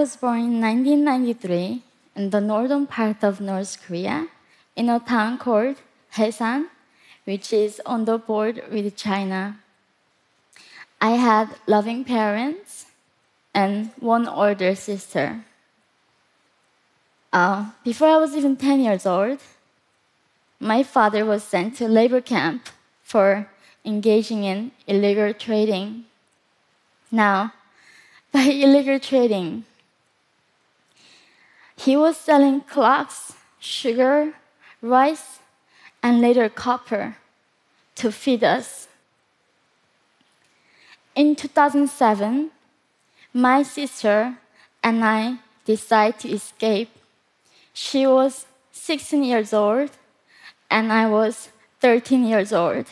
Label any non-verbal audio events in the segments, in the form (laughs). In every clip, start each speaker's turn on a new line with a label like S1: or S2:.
S1: was born in 1993 in the northern part of North Korea in a town called Hyesan, which is on the border with China. I had loving parents and one older sister. Uh, before I was even 10 years old, my father was sent to labor camp for engaging in illegal trading. Now, (laughs) by illegal trading, he was selling clocks, sugar, rice, and later copper to feed us. In 2007, my sister and I decided to escape. She was 16 years old, and I was 13 years old.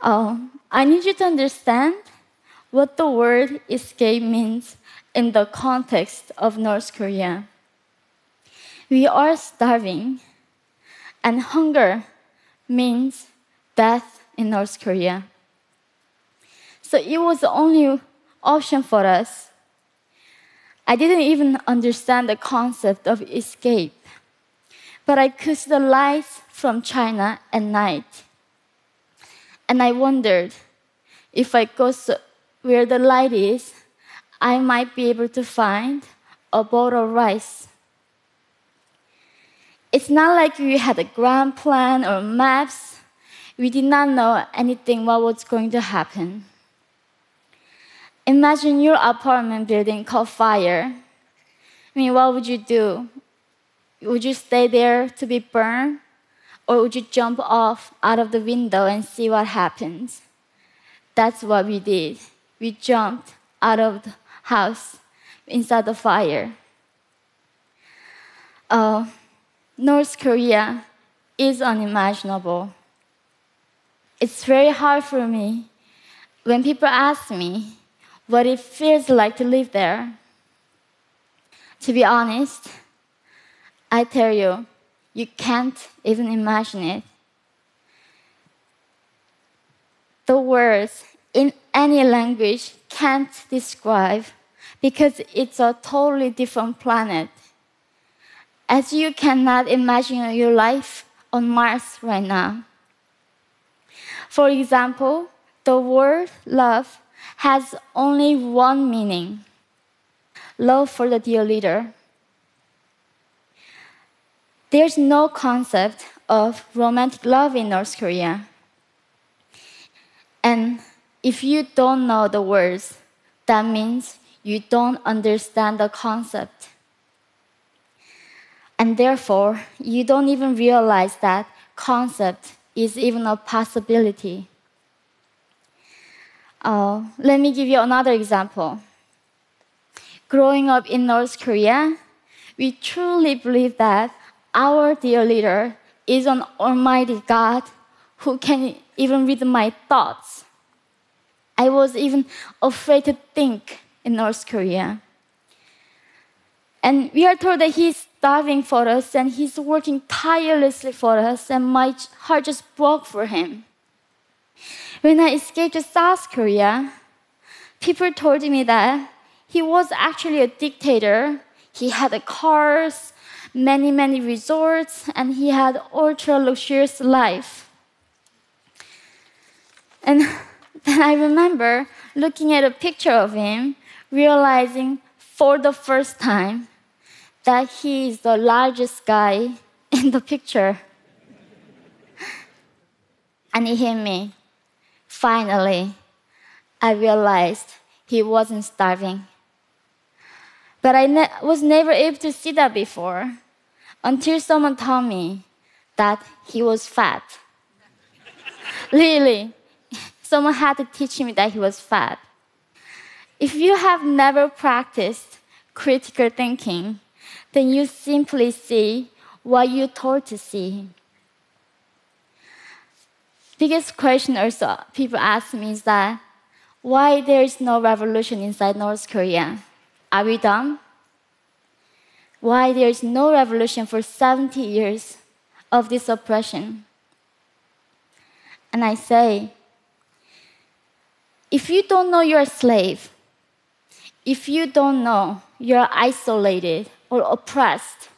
S1: Oh, I need you to understand what the word escape means in the context of North Korea. We are starving, and hunger means death in North Korea. So it was the only option for us. I didn't even understand the concept of escape, but I could see the lights from China at night. And I wondered if I so where the light is, I might be able to find a bowl of rice. It's not like we had a grand plan or maps. We did not know anything what was going to happen. Imagine your apartment building caught fire. I mean, what would you do? Would you stay there to be burned? Or would you jump off out of the window and see what happens? That's what we did. We jumped out of the house inside the fire. Uh, North Korea is unimaginable. It's very hard for me when people ask me what it feels like to live there. To be honest, I tell you, you can't even imagine it. The words in any language can't describe because it's a totally different planet. As you cannot imagine your life on Mars right now. For example, the word love has only one meaning love for the dear leader. There's no concept of romantic love in North Korea. And if you don't know the words, that means you don't understand the concept. And therefore, you don't even realize that concept is even a possibility. Uh, let me give you another example. Growing up in North Korea, we truly believe that our dear leader is an almighty God who can even read my thoughts. I was even afraid to think in North Korea. And we are told that he's starving for us and he's working tirelessly for us, and my heart just broke for him. When I escaped to South Korea, people told me that he was actually a dictator. He had cars, many, many resorts, and he had ultra luxurious life. And (laughs) then I remember looking at a picture of him, realizing for the first time that he is the largest guy (laughs) in the picture. (laughs) and it hit me. Finally, I realized he wasn't starving. But I ne- was never able to see that before until someone told me that he was fat. really, someone had to teach me that he was fat. If you have never practiced critical thinking, then you simply see what you're told to see. Biggest question also people ask me is that why there is no revolution inside North Korea? Are we dumb? Why there is no revolution for 70 years of this oppression? And I say, if you don't know you're a slave, if you don't know you're isolated or oppressed,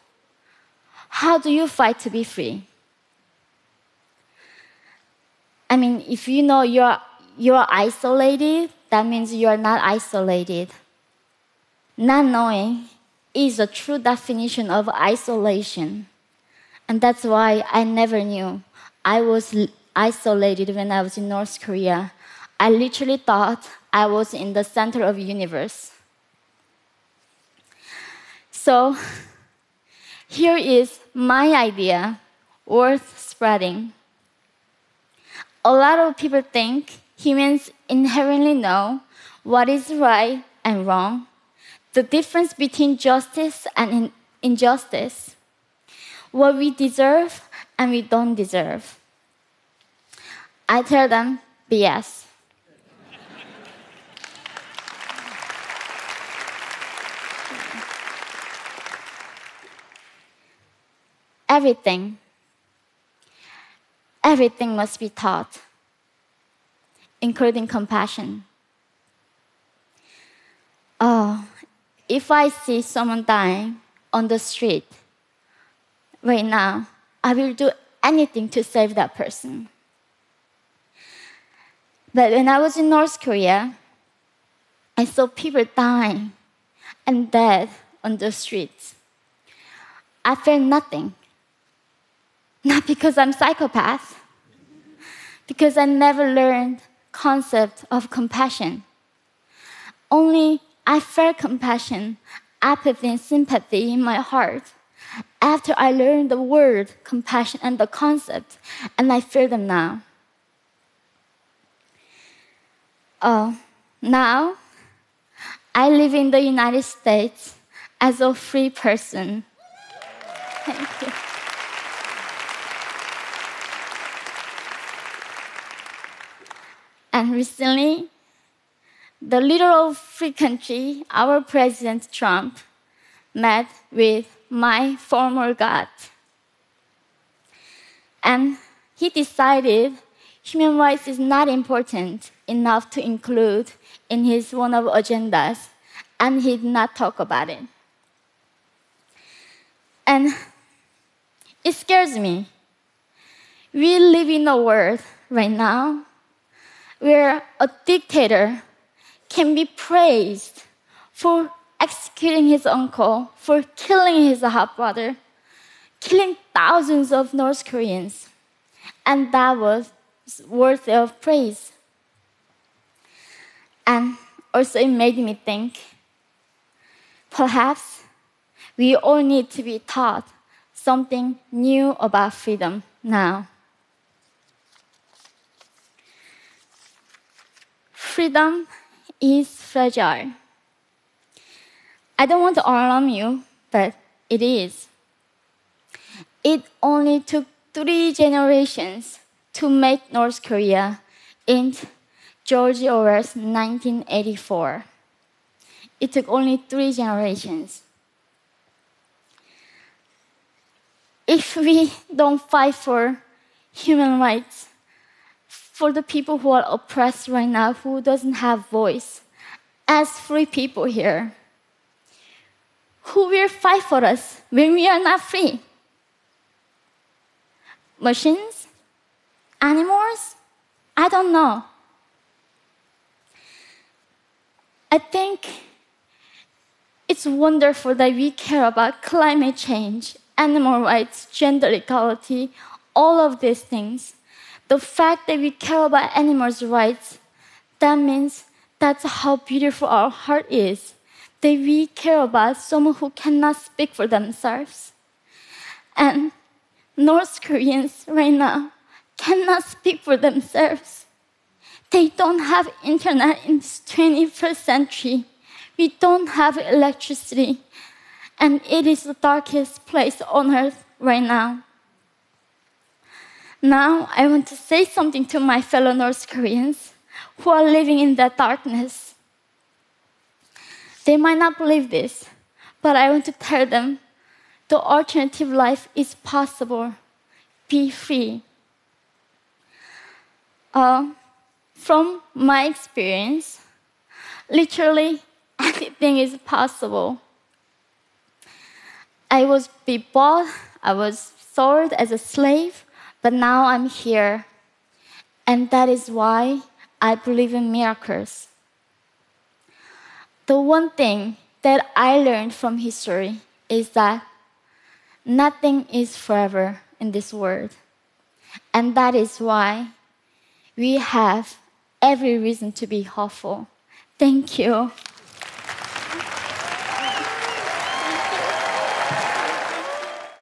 S1: how do you fight to be free? I mean, if you know you're, you're isolated, that means you're not isolated. Not knowing is a true definition of isolation. And that's why I never knew I was isolated when I was in North Korea. I literally thought I was in the center of the universe. So, here is my idea worth spreading. A lot of people think humans inherently know what is right and wrong, the difference between justice and injustice, what we deserve and we don't deserve. I tell them BS. Everything everything must be taught, including compassion. Oh, if I see someone dying on the street right now, I will do anything to save that person. But when I was in North Korea, I saw people dying and dead on the streets. I felt nothing. Not because I'm psychopath, because I never learned concept of compassion. Only I felt compassion, apathy, and sympathy in my heart after I learned the word compassion and the concept, and I feel them now. Oh, now I live in the United States as a free person. Thank you. And recently, the leader of free country, our President Trump, met with my former God. And he decided human rights is not important enough to include in his one of agendas, and he did not talk about it. And it scares me. We live in a world right now where a dictator can be praised for executing his uncle, for killing his half brother, killing thousands of North Koreans. And that was worthy of praise. And also, it made me think perhaps we all need to be taught something new about freedom now. Freedom is fragile. I don't want to alarm you, but it is. It only took three generations to make North Korea in George Orwell's 1984. It took only three generations. If we don't fight for human rights, for the people who are oppressed right now, who doesn't have voice, as free people here, who will fight for us when we are not free? Machines? Animals? I don't know. I think it's wonderful that we care about climate change, animal rights, gender equality, all of these things the fact that we care about animals' rights, that means that's how beautiful our heart is. That we care about someone who cannot speak for themselves. And North Koreans right now cannot speak for themselves. They don't have internet in this 21st century. We don't have electricity. And it is the darkest place on earth right now. Now, I want to say something to my fellow North Koreans who are living in that darkness. They might not believe this, but I want to tell them the alternative life is possible. Be free. Uh, from my experience, literally anything is possible. I was be bought, I was sold as a slave, but now I'm here. And that is why I believe in miracles. The one thing that I learned from history is that nothing is forever in this world. And that is why we have every reason to be hopeful. Thank you.